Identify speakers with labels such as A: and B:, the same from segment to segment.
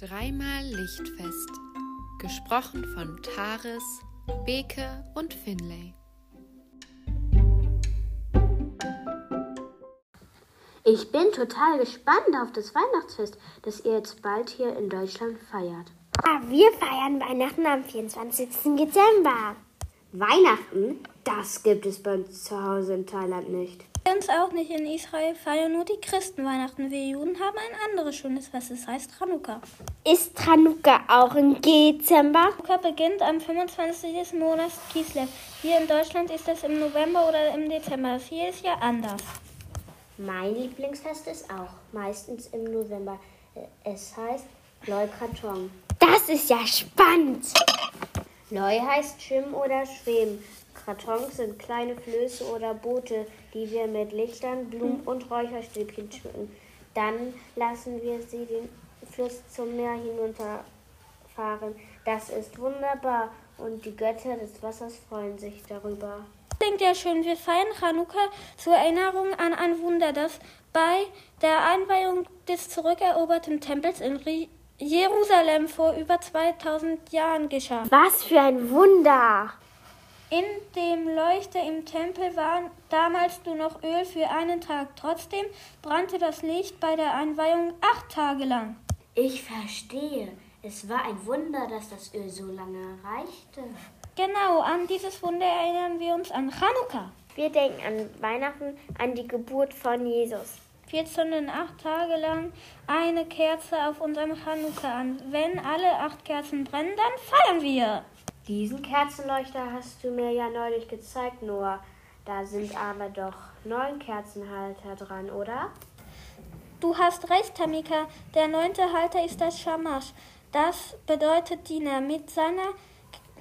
A: Dreimal Lichtfest. Gesprochen von Taris, Beke und Finlay.
B: Ich bin total gespannt auf das Weihnachtsfest, das ihr jetzt bald hier in Deutschland feiert.
C: Ah, wir feiern Weihnachten am 24. Dezember.
B: Weihnachten? Das gibt es bei uns zu Hause in Thailand nicht.
D: Uns auch nicht in Israel feiern nur die Christen Weihnachten. Wir Juden haben ein anderes schönes Fest, es heißt Chanukka.
C: Ist Chanukka auch im Dezember?
D: Chanukka beginnt am 25. des Monats Kislev. Hier in Deutschland ist es im November oder im Dezember. Das hier ist ja anders.
B: Mein Lieblingsfest ist auch meistens im November. Es heißt Leukraton.
C: Das ist ja spannend.
B: Leu heißt schwimmen oder schweben. Kartons sind kleine Flöße oder Boote, die wir mit Lichtern, Blumen und Räucherstäbchen schmücken. Dann lassen wir sie den Fluss zum Meer hinunterfahren. Das ist wunderbar und die Götter des Wassers freuen sich darüber.
D: Klingt ja schön. Wir feiern Chanukka zur Erinnerung an ein Wunder, das bei der Einweihung des zurückeroberten Tempels in Jerusalem vor über 2000 Jahren geschah.
C: Was für ein Wunder!
D: In dem Leuchter im Tempel war damals nur noch Öl für einen Tag. Trotzdem brannte das Licht bei der Einweihung acht Tage lang.
B: Ich verstehe. Es war ein Wunder, dass das Öl so lange reichte.
D: Genau, an dieses Wunder erinnern wir uns an Chanukka.
C: Wir denken an Weihnachten, an die Geburt von Jesus.
D: Wir zünden acht Tage lang eine Kerze auf unserem Chanukka an. Wenn alle acht Kerzen brennen, dann feiern wir.
B: Diesen Kerzenleuchter hast du mir ja neulich gezeigt, Noah. Da sind aber doch neun Kerzenhalter dran, oder?
D: Du hast recht, Tamika. Der neunte Halter ist das Shamash. Das bedeutet Diener. Mit seiner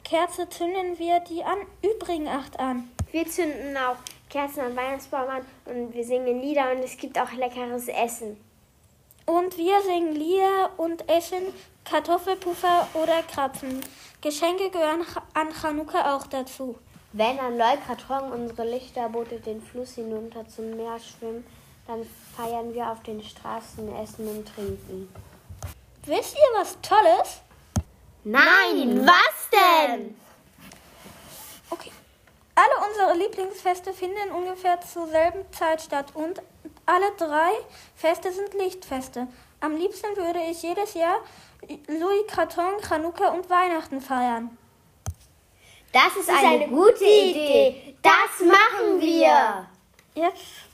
D: Kerze zünden wir die an, übrigen acht an.
C: Wir zünden auch Kerzen am Weihnachtsbaum an und wir singen Lieder und es gibt auch leckeres Essen.
D: Und wir singen Lieder und essen Kartoffelpuffer oder Krapfen. Geschenke gehören an Chanukka auch dazu.
B: Wenn an Leukraton unsere Lichterboote den Fluss hinunter zum Meer schwimmen, dann feiern wir auf den Straßen, essen und trinken.
D: Wisst ihr was Tolles?
C: Nein, was denn?
D: Alle unsere Lieblingsfeste finden ungefähr zur selben Zeit statt und alle drei Feste sind Lichtfeste. Am liebsten würde ich jedes Jahr Louis Carton, Chanukka und Weihnachten feiern.
C: Das ist, eine, eine gute Idee. Das machen wir.
D: Jetzt